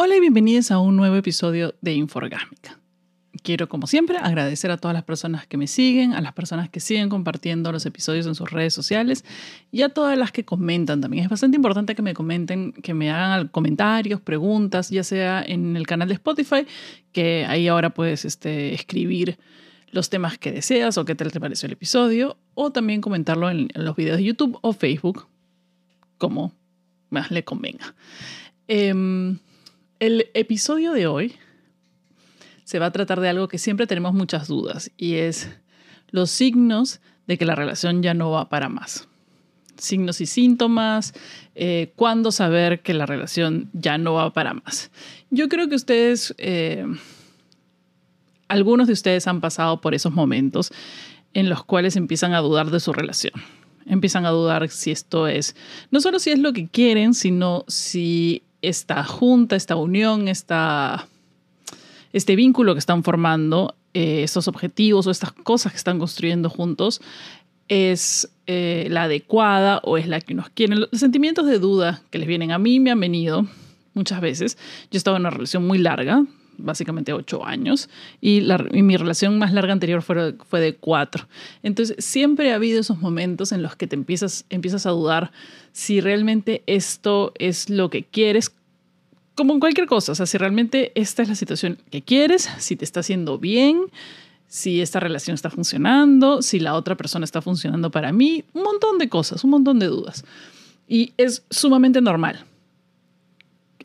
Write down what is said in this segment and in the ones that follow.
Hola y bienvenidos a un nuevo episodio de Inforgámica. Quiero, como siempre, agradecer a todas las personas que me siguen, a las personas que siguen compartiendo los episodios en sus redes sociales y a todas las que comentan también. Es bastante importante que me comenten, que me hagan comentarios, preguntas, ya sea en el canal de Spotify, que ahí ahora puedes este, escribir los temas que deseas o qué tal te pareció el episodio, o también comentarlo en, los videos de YouTube o Facebook, como más le convenga. Em, el episodio de hoy se va a tratar de algo que siempre tenemos muchas dudas y es los signos de que la relación ya no va para más. Signos y síntomas, eh, cuándo saber que la relación ya no va para más. Yo creo que ustedes, eh, algunos de ustedes han pasado por esos momentos en los cuales empiezan a dudar de su relación. Empiezan a dudar si esto es, no solo si es lo que quieren, sino si esta junta, esta unión, esta, este vínculo que están formando, eh, estos objetivos o estas cosas que están construyendo juntos, es eh, la adecuada o es la que nos quieren. Los sentimientos de duda que les vienen a mí me han venido muchas veces. Yo estaba en una relación muy larga, básicamente ocho años, y, mi relación más larga anterior fue, fue, de cuatro. Entonces, siempre ha habido esos momentos en los que te empiezas, empiezas a dudar si realmente esto es lo que quieres, como en cualquier cosa, o sea, si realmente esta es la situación que quieres, si te está haciendo bien, si esta relación está funcionando, si la otra persona está funcionando para mí, un montón de cosas, un montón de dudas. Y es sumamente normal.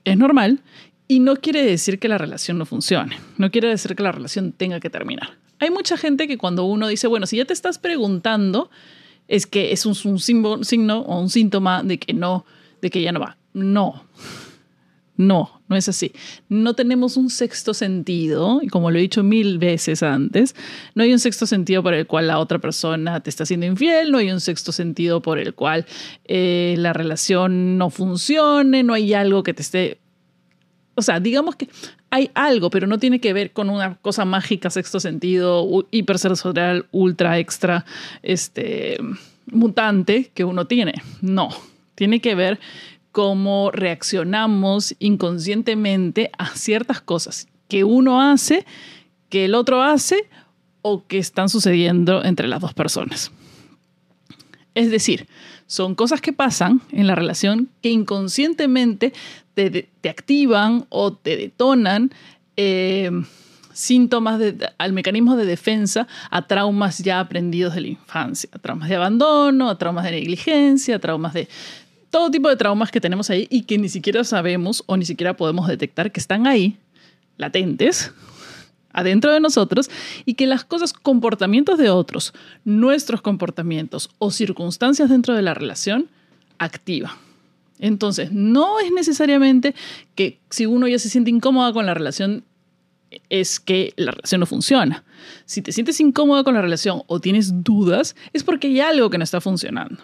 Es normal y no quiere decir que la relación no funcione, no quiere decir que la relación tenga que terminar. Hay mucha gente que cuando uno dice, bueno, si ya te estás preguntando, es que es un, un signo o un síntoma de que no, de que ya no va. No, no, no es así. No tenemos un sexto sentido, y como lo he dicho mil veces antes, no hay un sexto sentido por el cual la otra persona te está haciendo infiel, no hay un sexto sentido por el cual eh, la relación no funcione, no hay algo que te esté... O sea, digamos que hay algo, pero no tiene que ver con una cosa mágica, sexto sentido, hipersensorial, ultra, extra, este, mutante que uno tiene. No, tiene que ver cómo reaccionamos inconscientemente a ciertas cosas que uno hace, que el otro hace o que están sucediendo entre las dos personas. Es decir, son cosas que pasan en la relación que inconscientemente te, activan o te detonan eh, síntomas al mecanismo de defensa a traumas ya aprendidos de la infancia, a traumas de abandono, a traumas de negligencia, a traumas de todo tipo de traumas que tenemos ahí y que ni siquiera sabemos o ni siquiera podemos detectar que están ahí, latentes, adentro de nosotros, y que las cosas, comportamientos de otros, nuestros comportamientos o circunstancias dentro de la relación, activa. Entonces, no es necesariamente que si uno ya se siente incómoda con la relación, es que la relación no funciona. Si te sientes incómoda con la relación o tienes dudas, es porque hay algo que no está funcionando.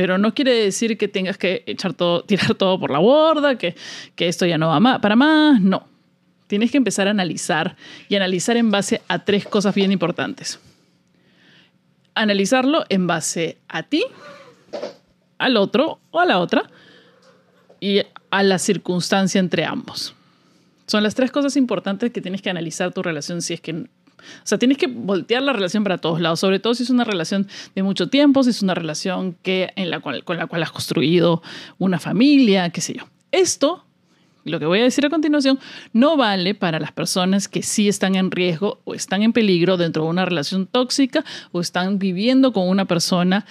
Pero no quiere decir que tengas que echar todo, tirar todo por la borda, que, que esto ya no va para más. No. Tienes que empezar a analizar y analizar en base a tres cosas bien importantes. Analizarlo en base a ti, al otro o a la otra y a la circunstancia entre ambos. Son las tres cosas importantes que tienes que analizar tu relación si es que o sea, tienes que voltear la relación para todos lados, sobre todo si es una relación de mucho tiempo, si es una relación que, en la cual, con la cual has construido una familia, qué sé yo. Esto, lo que voy a decir a continuación, no vale para las personas que sí están en riesgo o están en peligro dentro de una relación tóxica o están viviendo con una persona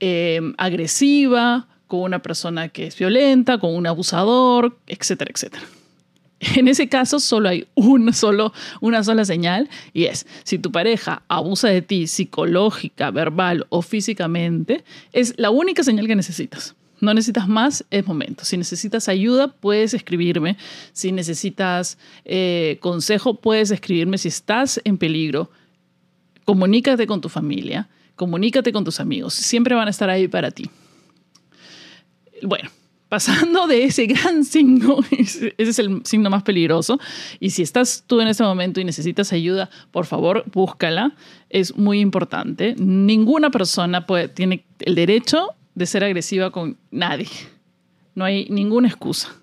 eh, agresiva, con una persona que es violenta, con un abusador, etcétera, etcétera. En ese caso solo hay una, solo, una sola señal y es, si tu pareja abusa de ti psicológica, verbal o físicamente, es la única señal que necesitas. No necesitas más, es momento. Si necesitas ayuda, puedes escribirme. Si necesitas eh, consejo, puedes escribirme. Si estás en peligro, comunícate con tu familia, comunícate con tus amigos. Siempre van a estar ahí para ti. Bueno, pasando de ese gran signo, ese es el signo más peligroso, y si estás tú en este momento y necesitas ayuda, por favor, búscala, es muy importante. Ninguna persona tiene el derecho de ser agresiva con nadie. No hay ninguna excusa.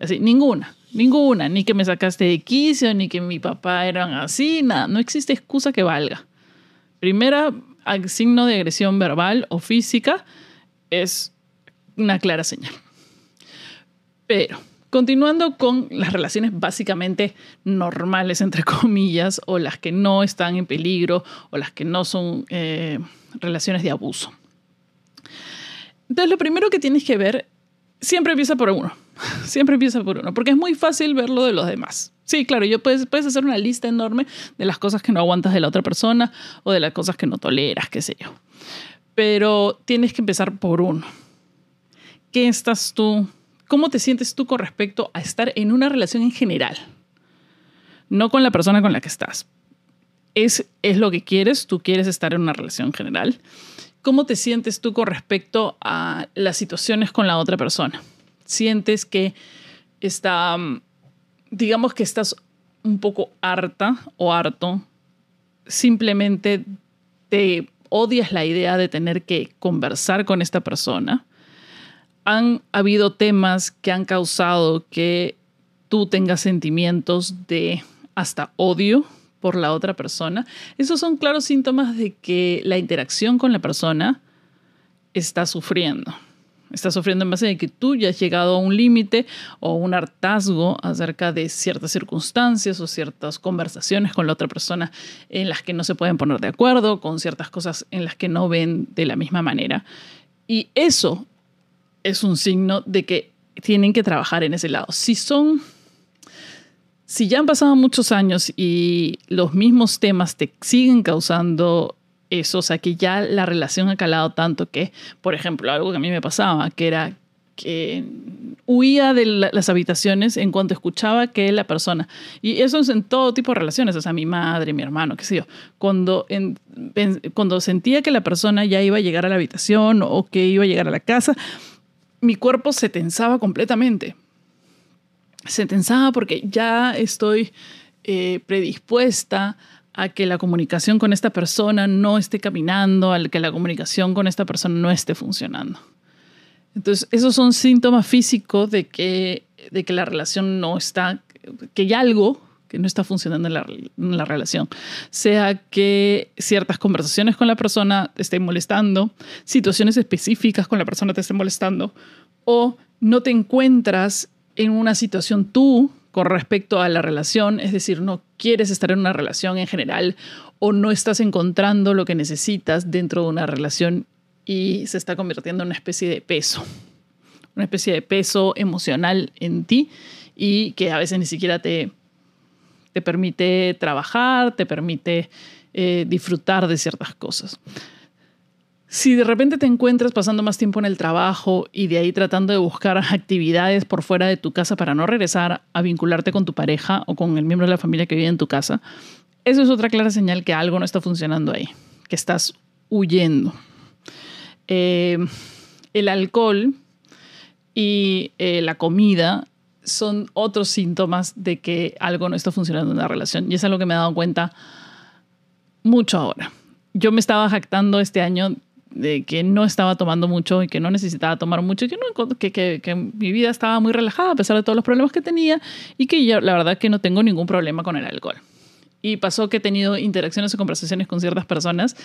Así, ninguna. Ninguna, ni que me sacaste de quicio, ni que mi papá eran así, nada, no existe excusa que valga. Primera signo de agresión verbal o física es una clara señal. Pero, continuando con las relaciones básicamente normales, entre comillas, o las que no están en peligro, o las que no son eh, relaciones de abuso. Entonces, lo primero que tienes que ver siempre empieza por uno. Siempre empieza por uno, porque es muy fácil ver lo de los demás. Sí, claro, yo puedes, puedes hacer una lista enorme de las cosas que no aguantas de la otra persona o de las cosas que no toleras, qué sé yo. Pero tienes que empezar por uno. ¿Qué estás tú? ¿Cómo te sientes tú con respecto a estar en una relación en general? No con la persona con la que estás. Es, es lo que quieres, tú quieres estar en una relación general. ¿Cómo te sientes tú con respecto a las situaciones con la otra persona? ¿Sientes que está, mm, digamos que estás un poco harta o harto? Simplemente te odias la idea de tener que conversar con esta persona. Han habido temas que han causado que tú tengas sentimientos de hasta odio por la otra persona, esos son claros síntomas de que la interacción con la persona está sufriendo. Está sufriendo en base de que tú ya has llegado a un límite o un hartazgo acerca de ciertas circunstancias o ciertas conversaciones con la otra persona en las que no se pueden poner de acuerdo, con ciertas cosas en las que no ven de la misma manera. Y eso es un signo de que tienen que trabajar en ese lado. Si son si ya han pasado muchos años y los mismos temas te siguen causando eso, o sea, que ya la relación ha calado tanto que, por ejemplo, algo que a mí me pasaba, que era que huía de las habitaciones en cuanto escuchaba que la persona, y eso es en todo tipo de relaciones, o sea, mi madre, mi hermano, qué sé yo, cuando, cuando sentía que la persona ya iba a llegar a la habitación o que iba a llegar a la casa, mi cuerpo se tensaba completamente se tensaba porque ya estoy eh, predispuesta a que la comunicación con esta persona no esté caminando, a que la comunicación con esta persona no esté funcionando. Entonces, esos son síntomas físicos de que, de que la relación no está, que hay algo que no está funcionando en la, la, relación. Sea que ciertas conversaciones con la persona te estén molestando, situaciones específicas con la persona te estén molestando, o no te encuentras en una situación tú con respecto a la relación, es decir, no quieres estar en una relación en general o no estás encontrando lo que necesitas dentro de una relación y se está convirtiendo en una especie de peso, una especie de peso emocional en ti y que a veces ni siquiera te, te permite trabajar, te permite eh, disfrutar de ciertas cosas. Si de repente te encuentras pasando más tiempo en el trabajo y de ahí tratando de buscar actividades por fuera de tu casa para no regresar a vincularte con tu pareja o con el miembro de la familia que vive en tu casa, eso es otra clara señal que algo no está funcionando ahí, que estás huyendo. Eh, el alcohol y eh, la comida son otros síntomas de que algo no está funcionando en la relación y es algo que me he dado cuenta mucho ahora. Yo me estaba jactando este año de que no estaba tomando mucho y que no necesitaba tomar mucho y que, mi vida estaba muy relajada a pesar de todos los problemas que tenía y que yo la verdad que no tengo ningún problema con el alcohol. Y pasó que he tenido interacciones o conversaciones con ciertas personas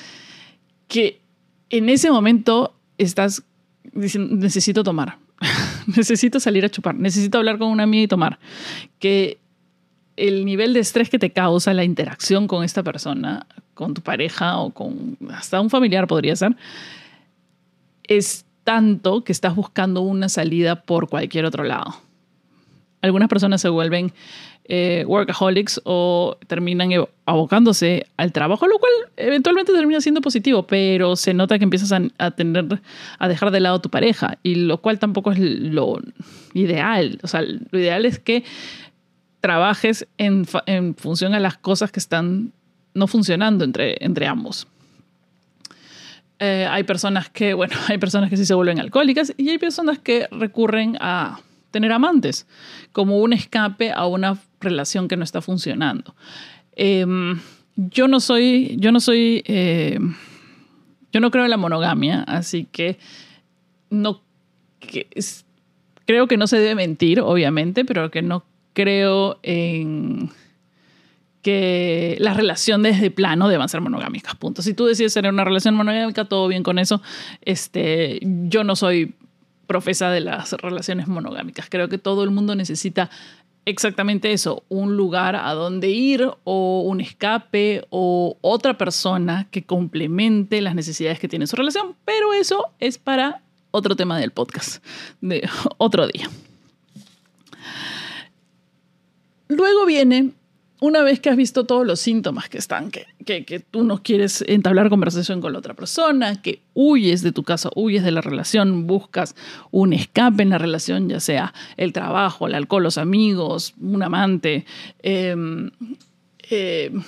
que en ese momento estás diciendo, necesito tomar, necesito salir a chupar, necesito hablar con una amiga y tomar. Que el nivel de estrés que te causa la interacción con esta persona, con tu pareja o con hasta un familiar podría ser, es tanto que estás buscando una salida por cualquier otro lado. Algunas personas se vuelven eh, workaholics o terminan abocándose al trabajo, lo cual eventualmente termina siendo positivo, pero se nota que empiezas a, tener, a dejar de lado tu pareja, y lo cual tampoco es lo ideal. O sea, lo ideal es que trabajes en, en función a las cosas que están no funcionando entre, entre ambos. Eh, hay personas que, bueno, hay personas que sí se vuelven alcohólicas y hay personas que recurren a tener amantes como un escape a una relación que no está funcionando. Em, yo no soy, yo no soy, eh, yo no creo en la monogamia, así que no, creo que no se debe mentir, obviamente, pero que no creo en que las relaciones de plano deben ser monogámicas, punto. Si tú decides tener una relación monogámica, todo bien con eso. Este, yo no soy profesa de las relaciones monogámicas. Creo que todo el mundo necesita exactamente eso, un lugar a donde ir o un escape o otra persona que complemente las necesidades que tiene su relación, pero eso es para otro tema del podcast, de otro día. Luego viene una vez que has visto todos los síntomas que están, que, que, tú no quieres entablar conversación con la otra persona, que huyes de tu casa, huyes de la relación, buscas un escape en la relación, ya sea el trabajo, el alcohol, los amigos, un amante, em, em,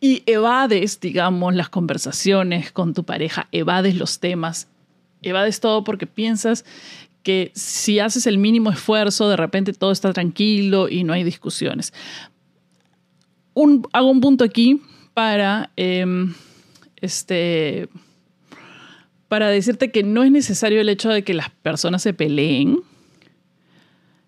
y evades, digamos, las conversaciones con tu pareja, evades los temas, evades todo porque piensas que si haces el mínimo esfuerzo, de repente todo está tranquilo y no hay discusiones. hago un punto aquí para, em, este, para decirte que no es necesario el hecho de que las personas se peleen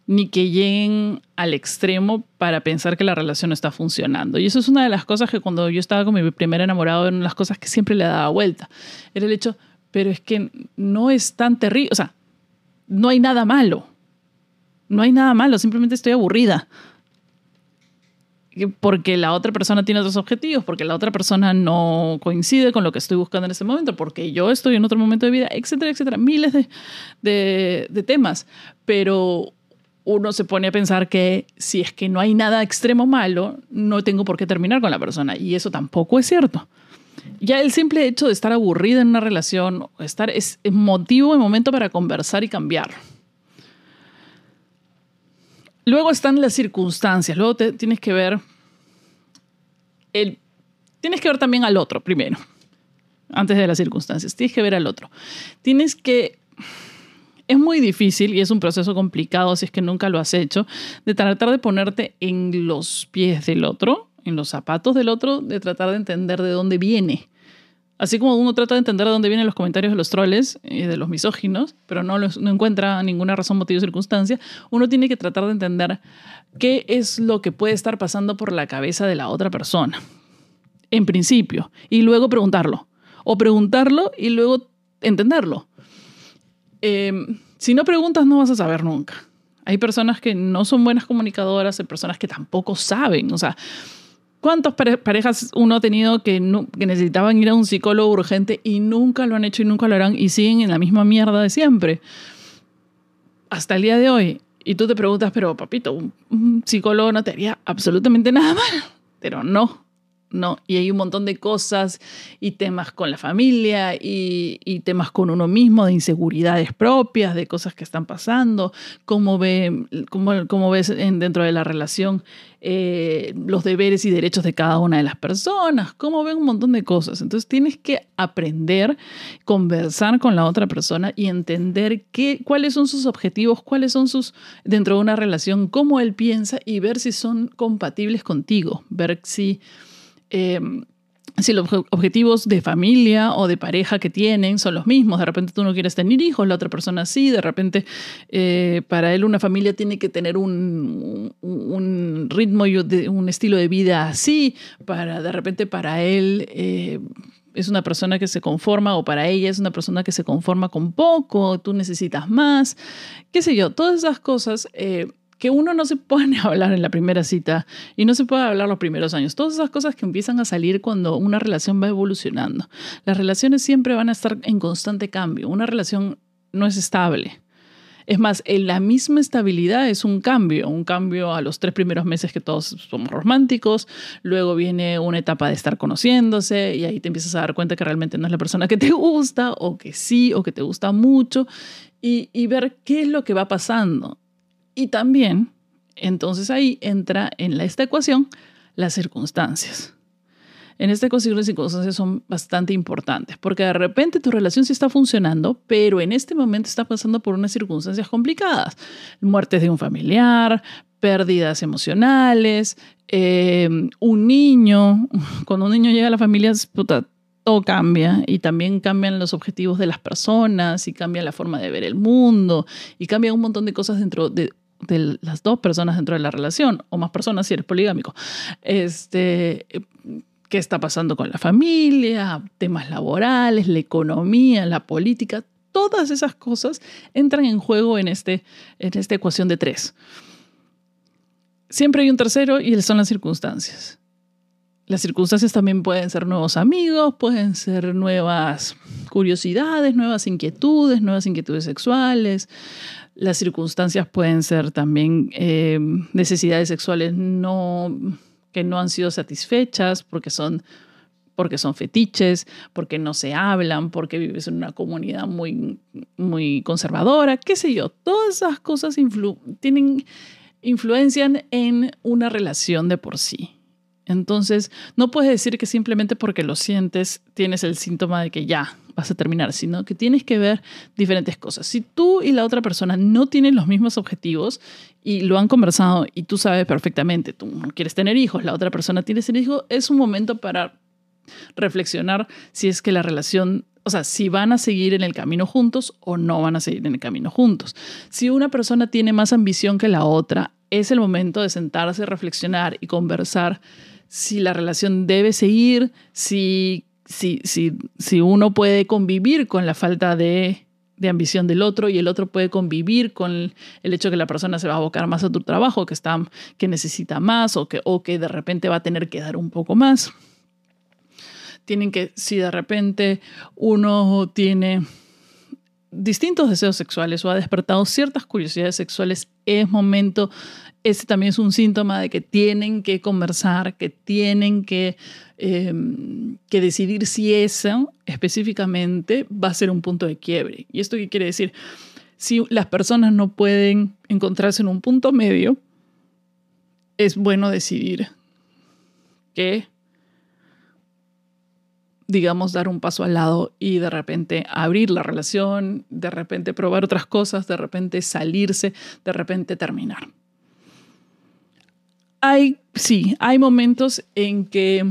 ni que lleguen al extremo para pensar que la relación no está funcionando. Y eso es una de las cosas que cuando yo estaba con mi primer enamorado, eran las cosas que siempre le daba vuelta. Era el hecho, pero es que no es tan terrible, o sea, no hay nada malo. No hay nada malo, simplemente estoy aburrida. Porque la otra persona tiene otros objetivos, porque la otra persona no coincide con lo que estoy buscando en ese momento, porque yo estoy en otro momento de vida, etcétera, etcétera. Miles de, de temas. Pero uno se pone a pensar que si es que no hay nada extremo malo, no tengo por qué terminar con la persona. Y eso tampoco es cierto ya el simple hecho de estar aburrida en una relación, estar es, motivo y momento para conversar y cambiar. Luego están las circunstancias, luego tienes que ver el, tienes que ver también al otro primero, antes de las circunstancias, tienes que ver al otro. Tienes que es muy difícil y es un proceso complicado si es que nunca lo has hecho, de tratar de ponerte en los pies del otro en los zapatos del otro, de tratar de entender de dónde viene. Así como uno trata de entender de dónde vienen los comentarios de los troles y de los misóginos, pero no, no encuentra ninguna razón, motivo circunstancia, uno tiene que tratar de entender qué es lo que puede estar pasando por la cabeza de la otra persona, en principio, y luego preguntarlo. O preguntarlo y luego entenderlo. Em, si no preguntas, no vas a saber nunca. Hay personas que no son buenas comunicadoras, hay personas que tampoco saben. O sea, ¿Cuántas parejas uno ha tenido que, que, necesitaban ir a un psicólogo urgente y nunca lo han hecho y nunca lo harán y siguen en la misma mierda de siempre? Hasta el día de hoy. Y tú te preguntas, pero papito, un psicólogo no te haría absolutamente nada mal. Pero no, ¿no? Y hay un montón de cosas y temas con la familia y, temas con uno mismo, de inseguridades propias, de cosas que están pasando, cómo, ve, cómo, ves dentro de la relación eh, los deberes y derechos de cada una de las personas, cómo ven un montón de cosas. Entonces tienes que aprender, conversar con la otra persona y entender qué, cuáles son sus objetivos, cuáles son sus, dentro de una relación, cómo él piensa y ver si son compatibles contigo, ver si Em, si los objetivos de familia o de pareja que tienen son los mismos. De repente tú no quieres tener hijos, la otra persona sí. De repente eh, para él una familia tiene que tener un, un, ritmo y un estilo de vida así. Para, de repente para él... Eh, es una persona que se conforma o para ella es una persona que se conforma con poco, tú necesitas más, qué sé yo, todas esas cosas eh, que uno no se pone a hablar en la primera cita y no se puede hablar los primeros años. Todas esas cosas que empiezan a salir cuando una relación va evolucionando. Las relaciones siempre van a estar en constante cambio. Una relación no es estable. Es más, la misma estabilidad es un cambio, un cambio a los tres primeros meses que todos somos románticos, luego viene una etapa de estar conociéndose y ahí te empiezas a dar cuenta que realmente no es la persona que te gusta o que sí o que te gusta mucho y ver qué es lo que va pasando. Y también, entonces ahí entra en esta ecuación las circunstancias. En esta ecuación las circunstancias son bastante importantes, porque de repente tu relación sí está funcionando, pero en este momento está pasando por unas circunstancias complicadas. Muertes de un familiar, pérdidas emocionales, eh, un niño, cuando un niño llega a la familia, todo cambia y también cambian los objetivos de las personas y cambia la forma de ver el mundo y cambia un montón de cosas dentro de de las dos personas dentro de la relación, o más personas si eres poligámico. Este, ¿Qué está pasando con la familia? Temas laborales, la economía, la política. Todas esas cosas entran en juego en, este, en esta ecuación de tres. Siempre hay un tercero y son las circunstancias. Las circunstancias también pueden ser nuevos amigos, pueden ser nuevas curiosidades, nuevas inquietudes, nuevas inquietudes sexuales. Las circunstancias pueden ser también eh, necesidades sexuales no, que no han sido satisfechas porque son, porque son fetiches, porque no se hablan, porque vives en una comunidad muy, muy conservadora, qué sé yo. Todas esas cosas tienen, influencian en una relación de por sí. Entonces, no puedes decir que simplemente porque lo sientes tienes el síntoma de que ya vas a terminar, sino que tienes que ver diferentes cosas. Si tú y la otra persona no tienen los mismos objetivos y lo han conversado y tú sabes perfectamente, tú no quieres tener hijos, la otra persona tiene tener hijos, es un momento para reflexionar si es que la relación o sea, si van a seguir en el camino juntos o no van a seguir en el camino juntos. Si una persona tiene más ambición que la otra, es el momento de sentarse, reflexionar y conversar si la relación debe seguir, si, si, si, si uno puede convivir con la falta de, de, ambición del otro y el otro puede convivir con el hecho que la persona se va a abocar más a tu trabajo, que, está, que necesita más o que, o que de repente va a tener que dar un poco más. Tienen que, si de repente uno tiene distintos deseos sexuales o ha despertado ciertas curiosidades sexuales, es momento ese también es un síntoma de que tienen que conversar, que tienen que, em, que decidir si eso específicamente va a ser un punto de quiebre. ¿Y esto qué quiere decir? Si las personas no pueden encontrarse en un punto medio, es bueno decidir que, digamos, dar un paso al lado y de repente abrir la relación, de repente probar otras cosas, de repente salirse, de repente terminar hay, sí, hay momentos en que,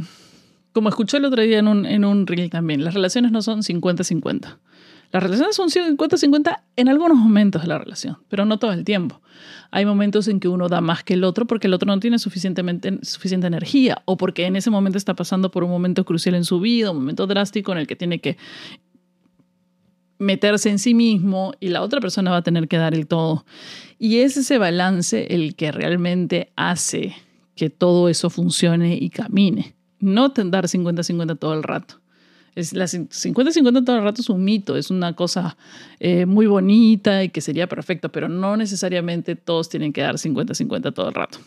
como escuché el otro día en un, en un reel también, las relaciones no son 50-50. Las relaciones son 50-50 en algunos momentos de la relación, pero no todo el tiempo. Hay momentos en que uno da más que el otro porque el otro no tiene suficientemente, suficiente energía o porque en ese momento está pasando por un momento crucial en su vida, un momento drástico en el que tiene que meterse en sí mismo y la otra persona va a tener que dar el todo. Y es ese balance el que realmente hace que todo eso funcione y camine. No dar 50-50 todo el rato. Es la 50-50 todo el rato es un mito, es una cosa eh, muy bonita y que sería perfecto, pero no necesariamente todos tienen que dar 50-50 todo el rato.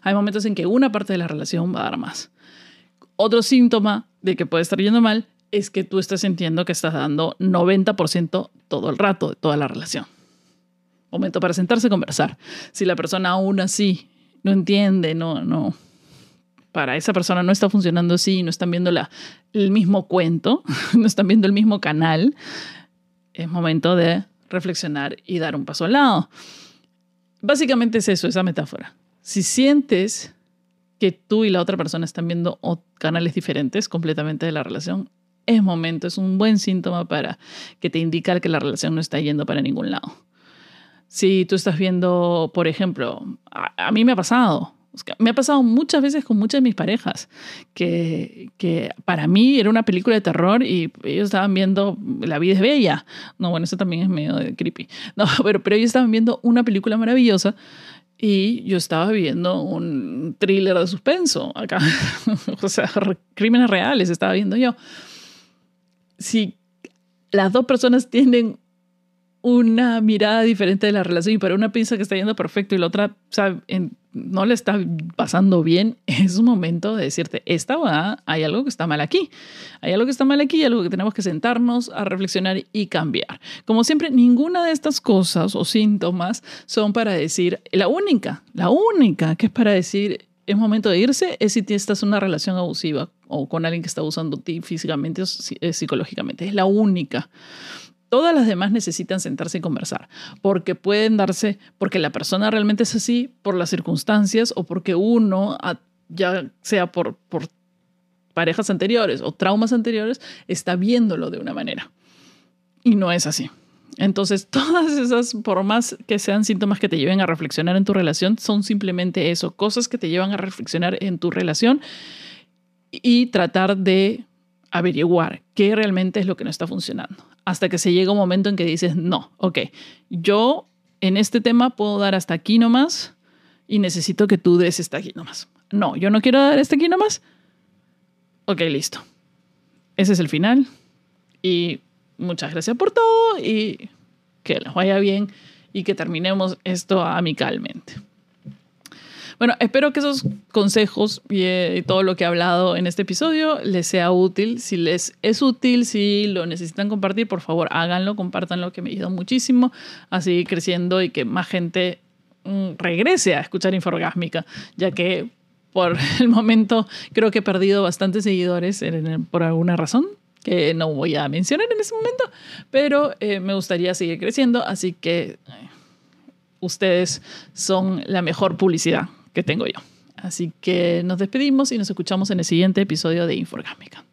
Hay momentos en que una parte de la relación va a dar más. Otro síntoma de que puede estar yendo mal es que tú estás sintiendo que estás dando 90% todo el rato de toda la relación. Momento para sentarse y conversar. Si la persona aún así no entiende, no, no, para esa persona no está funcionando así, no están viendo la, el mismo cuento, no están viendo el mismo canal, es momento de reflexionar y dar un paso al lado. Básicamente es eso, esa metáfora. Si sientes que tú y la otra persona están viendo canales diferentes completamente de la relación, es momento, es un buen síntoma para que te indica que la relación no está yendo para ningún lado. Si tú estás viendo, por ejemplo, a, mí me ha pasado, me ha pasado muchas veces con muchas de mis parejas, que, que, para mí era una película de terror y ellos estaban viendo La vida es bella. No, bueno, eso también es medio creepy. No, pero, pero ellos estaban viendo una película maravillosa y yo estaba viendo un thriller de suspenso acá. o sea, crímenes reales estaba viendo yo si las dos personas tienen una mirada diferente de la relación y para una piensa que está yendo perfecto y la otra no le está pasando bien, es un momento de decirte, esta va, hay algo que está mal aquí, hay algo que está mal aquí, hay algo que tenemos que sentarnos a reflexionar y cambiar. Como siempre, ninguna de estas cosas o síntomas son para decir, la única, la única que es para decir, es momento de irse es si estás en una relación abusiva o con alguien que está abusando de ti físicamente o eh, psicológicamente. Es la única. Todas las demás necesitan sentarse y conversar, porque pueden darse, porque la persona realmente es así, por las circunstancias o porque uno, ya sea por, parejas anteriores o traumas anteriores, está viéndolo de una manera. Y no es así. Entonces, todas esas, por más que sean síntomas que te lleven a reflexionar en tu relación, son simplemente eso, cosas que te llevan a reflexionar en tu relación y tratar de averiguar qué realmente es lo que no está funcionando. Hasta que se llega un momento en que dices, no, ok, yo en este tema puedo dar hasta aquí nomás y necesito que tú des hasta aquí nomás. No, yo no quiero dar hasta aquí nomás. Ok, listo. Ese es el final. Y muchas gracias por todo y que les vaya bien y que terminemos esto amicalmente. Bueno, espero que esos consejos eh, y todo lo que he hablado en este episodio les sea útil. Si les es útil, si lo necesitan compartir, por favor háganlo, compártanlo, que me ayuda muchísimo a seguir creciendo y que más gente mm, regrese a escuchar Inforgásmica, ya que por el momento creo que he perdido bastantes seguidores por alguna razón que no voy a mencionar en ese momento, pero eh, me gustaría seguir creciendo, así que eh, ustedes son la mejor publicidad que tengo yo. Así que nos despedimos y nos escuchamos en el siguiente episodio de Inforgámica.